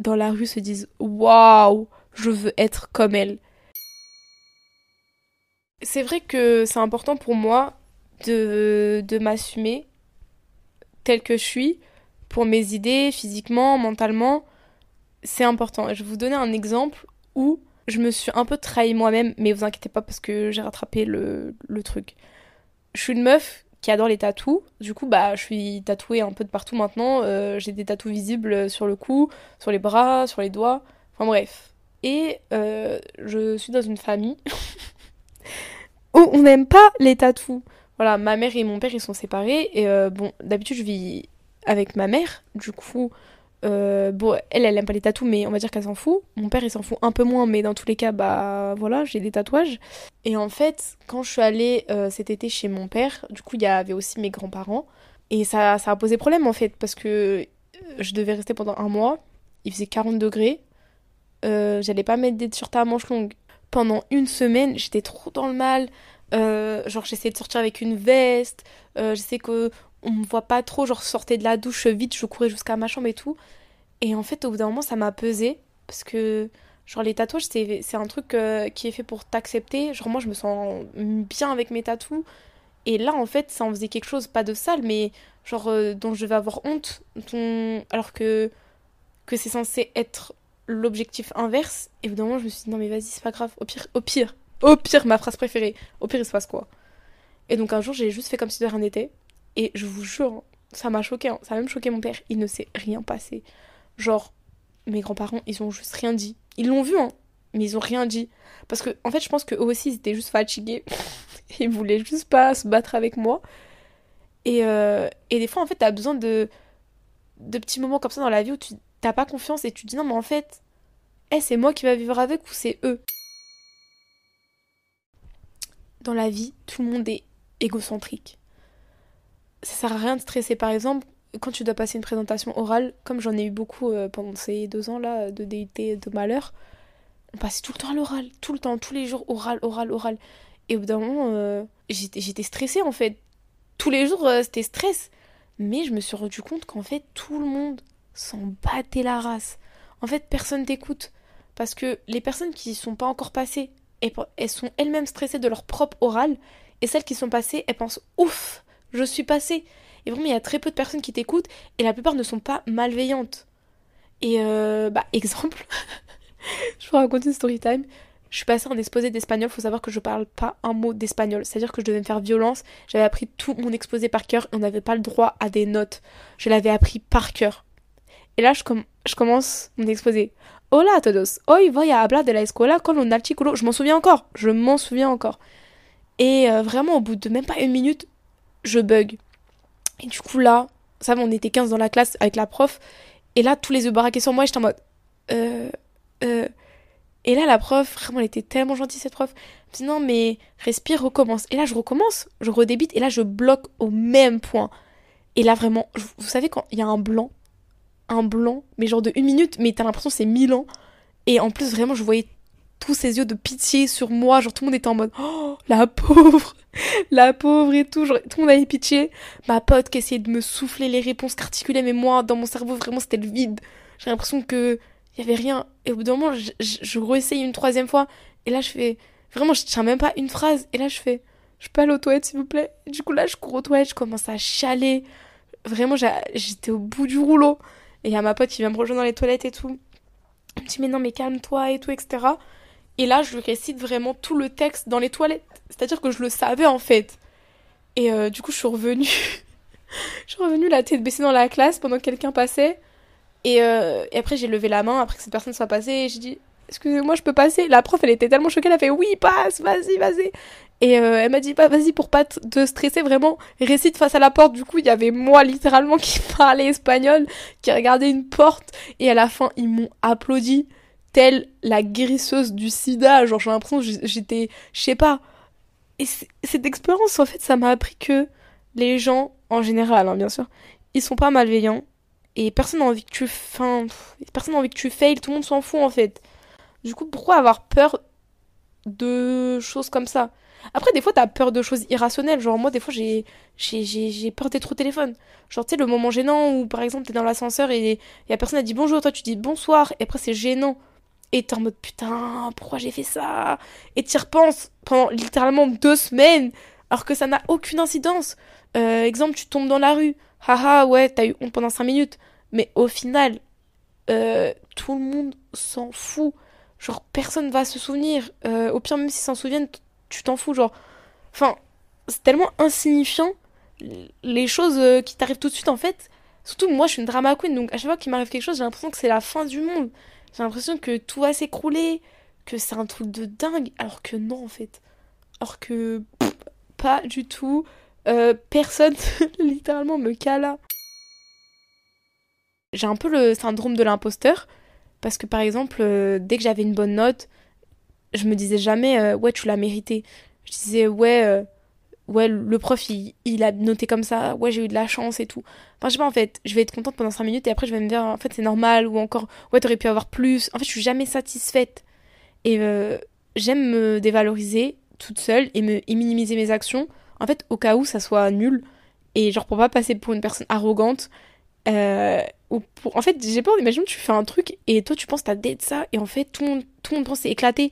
A: dans la rue se disent Waouh, je veux être comme elle. C'est vrai que c'est important pour moi de, de m'assumer tel que je suis, pour mes idées, physiquement, mentalement. C'est important. Je vais vous donner un exemple où je me suis un peu trahi moi-même, mais vous inquiétez pas parce que j'ai rattrapé le, truc. Je suis une meuf qui adore les tatous. Du coup, bah, je suis tatouée un peu de partout maintenant. Euh, j'ai des tatous visibles sur le cou, sur les bras, sur les doigts. Enfin bref. Et euh, je suis dans une famille où on n'aime pas les tatous. Voilà, ma mère et mon père, ils sont séparés. Et euh, bon, d'habitude, je vis avec ma mère. Du coup, euh, bon, elle, elle aime pas les tatous, mais on va dire qu'elle s'en fout. Mon père, il s'en fout un peu moins, mais dans tous les cas, bah voilà, j'ai des tatouages. Et en fait, quand je suis allée euh, cet été chez mon père, du coup, il y avait aussi mes grands-parents. Et ça, ça a posé problème en fait, parce que euh, je devais rester pendant un mois. Il faisait 40 degrés. J'allais pas mettre des t-shirts à manches longues. Pendant une semaine, j'étais trop dans le mal. genre, j'essayais de sortir avec une veste. j'essayais que on me voit pas trop, genre sortais de la douche vite, je courais jusqu'à ma chambre et tout. Et en fait, au bout d'un moment, ça m'a pesé parce que genre les tatouages, c'est un truc euh, qui est fait pour t'accepter. Genre moi, je me sens bien avec mes tatous. Et là, en fait, ça en faisait quelque chose, pas de sale, mais genre euh, dont je vais avoir honte, alors que que c'est censé être l'objectif inverse. Et au bout d'un moment, je me suis dit non mais vas-y, c'est pas grave. Au pire, au pire, au pire, ma phrase préférée. Au pire, il se passe quoi Et donc un jour, j'ai juste fait comme si de rien n'était. Et je vous jure, ça m'a choqué, hein. ça a même choqué mon père. Il ne s'est rien passé. Genre, mes grands-parents, ils ont juste rien dit. Ils l'ont vu, hein, mais ils ont rien dit. Parce que, en fait, je pense qu'eux aussi, ils étaient juste fatigués. ils voulaient juste pas se battre avec moi. Et, euh, et des fois, en fait, t'as besoin de, de petits moments comme ça dans la vie où tu t'as pas confiance et tu te dis non, mais en fait, hey, c'est moi qui va vivre avec ou c'est eux? Dans la vie, tout le monde est égocentrique ça sert à rien de stresser. Par exemple, quand tu dois passer une présentation orale, comme j'en ai eu beaucoup euh, pendant ces deux ans là de DIT de malheur, on passait tout le temps à l'oral, tout le temps, tous les jours oral, oral, oral. Et au bout d'un moment, euh, j'étais stressée en fait. Tous les jours, euh, c'était stress. Mais je me suis rendu compte qu'en fait, tout le monde s'en battait la race. En fait, personne t'écoute. Parce que les personnes qui sont pas encore passées, elles sont elles-mêmes stressées de leur propre oral. Et celles qui sont passées, elles pensent ouf, je suis passée. Et vraiment, il y a très peu de personnes qui t'écoutent et la plupart ne sont pas malveillantes. Et euh, bah, exemple, je vous raconte une story time. Je suis passée en exposé d'espagnol, faut savoir que je parle pas un mot d'espagnol. C'est-à-dire que je devais me faire violence. J'avais appris tout mon exposé par cœur et on n'avait pas le droit à des notes. Je l'avais appris par cœur. Et là, je, commence mon exposé. Hola a todos. Hoy voy a hablar de la escuela con un artículo. Je m'en souviens encore. Je m'en souviens encore. Et euh, vraiment, au bout de même pas une minute, je bug. Et du coup, là, ça on était 15 dans la classe avec la prof. Et là, tous les yeux baraqués sur moi, j'étais en mode. Euh. Euh. Et là, la prof, vraiment, elle était tellement gentille, cette prof. Elle me dit non, mais respire, recommence. Et là, je recommence, je redébite, et là, je bloque au même point. Et là, vraiment, vous savez, quand il y a un blanc, un blanc, mais genre de une minute, mais t'as l'impression que c'est mille ans. Et en plus, vraiment, je voyais tous ces yeux de pitié sur moi. Genre, tout le monde était en mode, oh, la pauvre, la pauvre et tout. Genre, tout le monde avait pitié. Ma pote qui essayait de me souffler les réponses, qu'articulait, mais moi, dans mon cerveau, vraiment, c'était le vide. J'ai l'impression que il y avait rien. Et au bout d'un moment, je, je, je réessaye une troisième fois. Et là, je fais, vraiment, je tiens même pas une phrase. Et là, je fais, je peux aller aux toilettes, s'il vous plaît. Et du coup, là, je cours aux toilettes, je commence à chialer. Vraiment, j'étais au bout du rouleau. Et il y a ma pote qui vient me rejoindre dans les toilettes et tout. Elle me dit, mais non, mais calme-toi et tout, etc. Et là, je récite vraiment tout le texte dans les toilettes. C'est-à-dire que je le savais, en fait. Et euh, du coup, je suis revenue. je suis revenue la tête baissée dans la classe pendant que quelqu'un passait. Et, euh, et après, j'ai levé la main après que cette personne soit passée. Et j'ai dit, excusez-moi, je peux passer? La prof, elle était tellement choquée, elle a fait, oui, passe, vas-y, vas-y. Et euh, elle m'a dit, bah, vas-y, pour pas te stresser, vraiment, récite face à la porte. Du coup, il y avait moi, littéralement, qui parlait espagnol, qui regardait une porte. Et à la fin, ils m'ont applaudi, telle la guérisseuse du sida. Genre, j'ai l'impression que j'étais, je sais pas. Et cette expérience, en fait, ça m'a appris que les gens, en général, hein, bien sûr, ils sont pas malveillants. Et personne n'a envie que tu, enfin, personne n'a envie que tu failles, tout le monde s'en fout, en fait. Du coup, pourquoi avoir peur de choses comme ça? Après, des fois, t'as peur de choses irrationnelles. Genre, moi, des fois, j'ai, j'ai, j'ai, peur d'être au téléphone. Genre, tu sais, le moment gênant où, par exemple, t'es dans l'ascenseur et y a personne a dit bonjour, toi, tu dis bonsoir, et après, c'est gênant. Et t'es en mode putain, pourquoi j'ai fait ça? Et t'y repenses pendant littéralement deux semaines, alors que ça n'a aucune incidence. Euh, exemple, tu tombes dans la rue. Haha, ouais, t'as eu honte pendant cinq minutes. Mais au final, euh, tout le monde s'en fout. Genre, personne va se souvenir. Euh, au pire, même s'ils s'en souviennent, tu t'en fous, genre. Enfin, c'est tellement insignifiant les choses qui t'arrivent tout de suite en fait. Surtout moi je suis une drama queen donc à chaque fois qu'il m'arrive quelque chose j'ai l'impression que c'est la fin du monde. J'ai l'impression que tout va s'écrouler, que c'est un truc de dingue alors que non en fait. Alors que pas du tout. Euh, personne littéralement me cala. J'ai un peu le syndrome de l'imposteur parce que par exemple euh, dès que j'avais une bonne note je me disais jamais euh, ouais tu l'as mérité je disais ouais ouais le prof il, a noté comme ça ouais j'ai eu de la chance et tout. Enfin je sais pas en fait je vais être contente pendant 5 minutes et après je vais me dire en fait c'est normal ou encore ouais t'aurais pu avoir plus. En fait je suis jamais satisfaite. Et euh, j'aime me dévaloriser toute seule et me minimiser mes actions en fait au cas où ça soit nul et genre pour pas passer pour une personne arrogante ou pour... en fait j'ai peur imagine tu fais un truc et toi tu penses t'as de ça et en fait tout le monde tout le monde pense c'est éclaté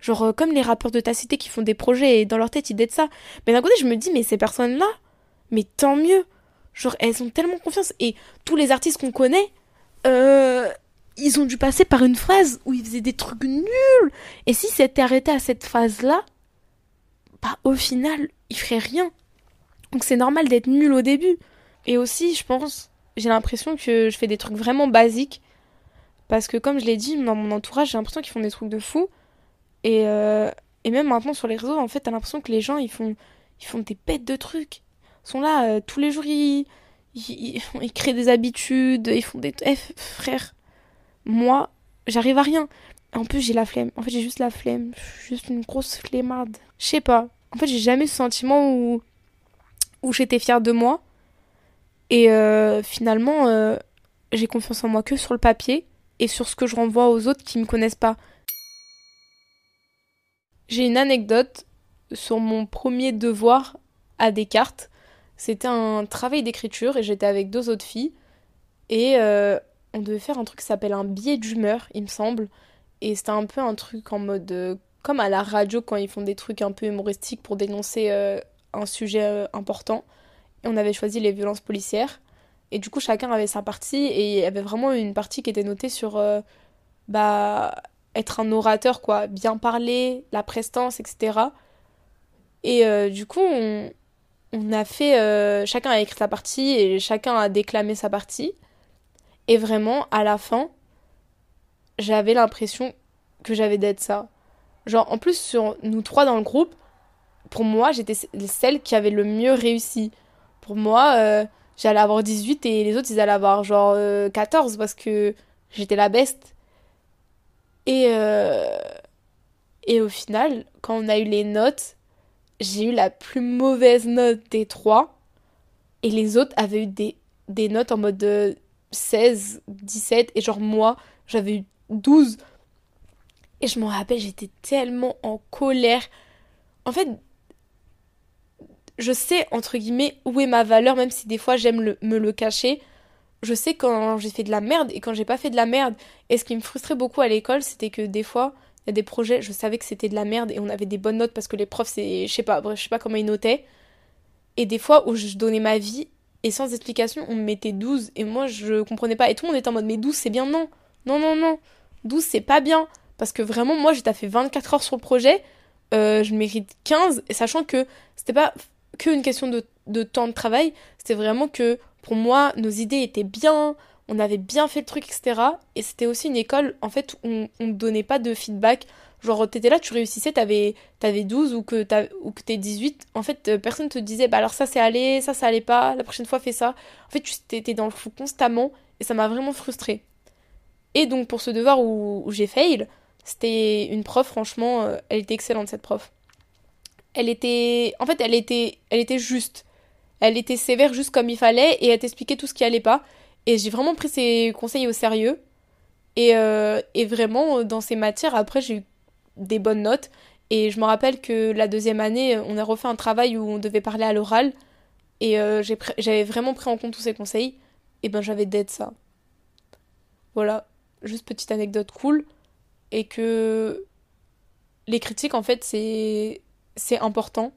A: Genre euh, comme les rappeurs de ta cité qui font des projets et dans leur tête ils de ça. Mais d'un côté je me dis mais ces personnes-là, mais tant mieux. Genre elles ont tellement confiance. Et tous les artistes qu'on connaît, euh, ils ont dû passer par une phase où ils faisaient des trucs nuls. Et si c'était arrêté à cette phase-là, bah au final, ils feraient rien. Donc c'est normal d'être nul au début. Et aussi, je pense, j'ai l'impression que je fais des trucs vraiment basiques. Parce que comme je l'ai dit, dans mon entourage, j'ai l'impression qu'ils font des trucs de fou. Et, euh, et même maintenant sur les réseaux, en fait, t'as l'impression que les gens, ils font, ils font des bêtes de trucs. Ils sont là, euh, tous les jours, ils, ils, créent des habitudes, ils font des... Eh, frère, moi, j'arrive à rien. En plus, j'ai la flemme. En fait, j'ai juste la flemme. Juste une grosse flemmarde. Je sais pas. En fait, j'ai jamais ce sentiment où, où j'étais fière de moi. Et euh, finalement, j'ai confiance en moi que sur le papier et sur ce que je renvoie aux autres qui me connaissent pas. J'ai une anecdote sur mon premier devoir à Descartes. C'était un travail d'écriture et j'étais avec deux autres filles. Et euh, on devait faire un truc qui s'appelle un biais d'humeur, il me semble. Et c'était un peu un truc en mode. Euh, comme à la radio quand ils font des trucs un peu humoristiques pour dénoncer euh, un sujet important. Et on avait choisi les violences policières. Et du coup, chacun avait sa partie. Et il y avait vraiment une partie qui était notée sur. bah être un orateur, quoi, bien parler, la prestance, etc. Et euh, du coup, on, on a fait. Euh, chacun a écrit sa partie et chacun a déclamé sa partie. Et vraiment, à la fin, j'avais l'impression que j'avais d'être ça. Genre, en plus, sur nous trois dans le groupe, pour moi, j'étais celle qui avait le mieux réussi. Pour moi, euh, j'allais avoir 18 et les autres, ils allaient avoir genre 14 parce que j'étais la best. Et, euh, Et au final, quand on a eu les notes, j'ai eu la plus mauvaise note des trois. Et les autres avaient eu des, des notes en mode 16, 17. Et genre moi, j'avais eu 12. Et je m'en rappelle, j'étais tellement en colère. En fait, je sais, entre guillemets, où est ma valeur, même si des fois j'aime me le cacher. Je sais quand j'ai fait de la merde et quand j'ai pas fait de la merde. Et ce qui me frustrait beaucoup à l'école, c'était que des fois, il y a des projets, je savais que c'était de la merde et on avait des bonnes notes parce que les profs, c'est, je sais pas, je sais pas comment ils notaient. Et des fois où je donnais ma vie et sans explication, on me mettait 12 et moi je comprenais pas. Et tout le monde était en mode, mais 12 c'est bien, non, non, non, non, 12 c'est pas bien. Parce que vraiment, moi j'ai fait 24 heures sur le projet, euh, je mérite 15, et sachant que c'était pas qu'une question de, temps de travail, c'était vraiment que pour moi, nos idées étaient bien, on avait bien fait le truc, etc. Et c'était aussi une école, en fait, où on ne donnait pas de feedback. Genre, t'étais là, tu réussissais, t'avais avais 12 ou que t'es 18. En fait, euh, personne te disait, bah alors ça c'est allé, ça ça allait pas, la prochaine fois fais ça. En fait, tu étais dans le flou constamment et ça m'a vraiment frustrée. Et donc, pour ce devoir où, où j'ai fail, c'était une prof, franchement, euh, elle était excellente cette prof elle était. En fait, elle était, elle était juste. Elle était sévère juste comme il fallait et elle t'expliquait tout ce qui allait pas. Et j'ai vraiment pris ses conseils au sérieux. Et, euh, et vraiment, dans ces matières, après, j'ai eu des bonnes notes. Et je me rappelle que la deuxième année, on a refait un travail où on devait parler à l'oral. Et euh, j'avais vraiment pris en compte tous ses conseils. Et ben, j'avais d'aide ça. Voilà. Juste petite anecdote cool. Et que les critiques, en fait, c'est c'est important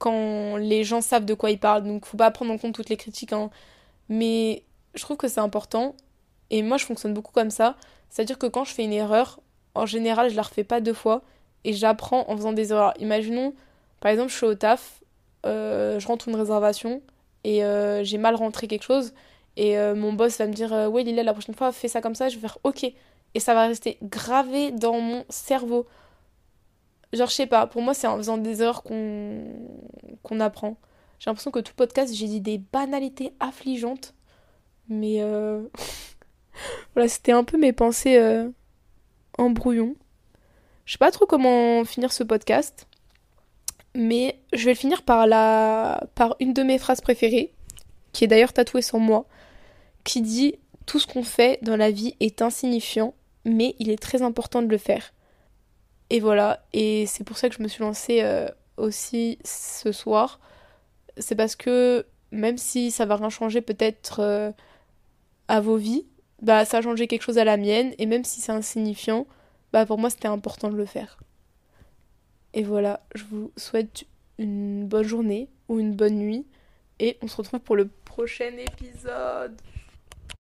A: quand les gens savent de quoi ils parlent. Donc faut pas prendre en compte toutes les critiques. Hein. Mais je trouve que c'est important. Et moi je fonctionne beaucoup comme ça. C'est-à-dire que quand je fais une erreur, en général je la refais pas deux fois. Et j'apprends en faisant des erreurs. Imaginons, par exemple, je suis au taf, euh, je rentre une réservation et euh, j'ai mal rentré quelque chose. Et euh, mon boss va me dire Ouais, Lila, la prochaine fois, fais ça comme ça. Je vais faire Ok. Et ça va rester gravé dans mon cerveau. Genre, je sais pas, pour moi, c'est en faisant des erreurs qu'on qu'on apprend. J'ai l'impression que tout podcast, j'ai dit des banalités affligeantes. Mais euh... voilà, c'était un peu mes pensées euh, en brouillon. Je sais pas trop comment finir ce podcast. Mais je vais le finir par, la... par une de mes phrases préférées, qui est d'ailleurs tatouée sur moi, qui dit Tout ce qu'on fait dans la vie est insignifiant, mais il est très important de le faire. Et voilà, et c'est pour ça que je me suis lancée euh, aussi ce soir. C'est parce que même si ça va rien changer peut-être euh, à vos vies, bah ça a changé quelque chose à la mienne, et même si c'est insignifiant, bah pour moi c'était important de le faire. Et voilà, je vous souhaite une bonne journée ou une bonne nuit, et on se retrouve pour le prochain épisode.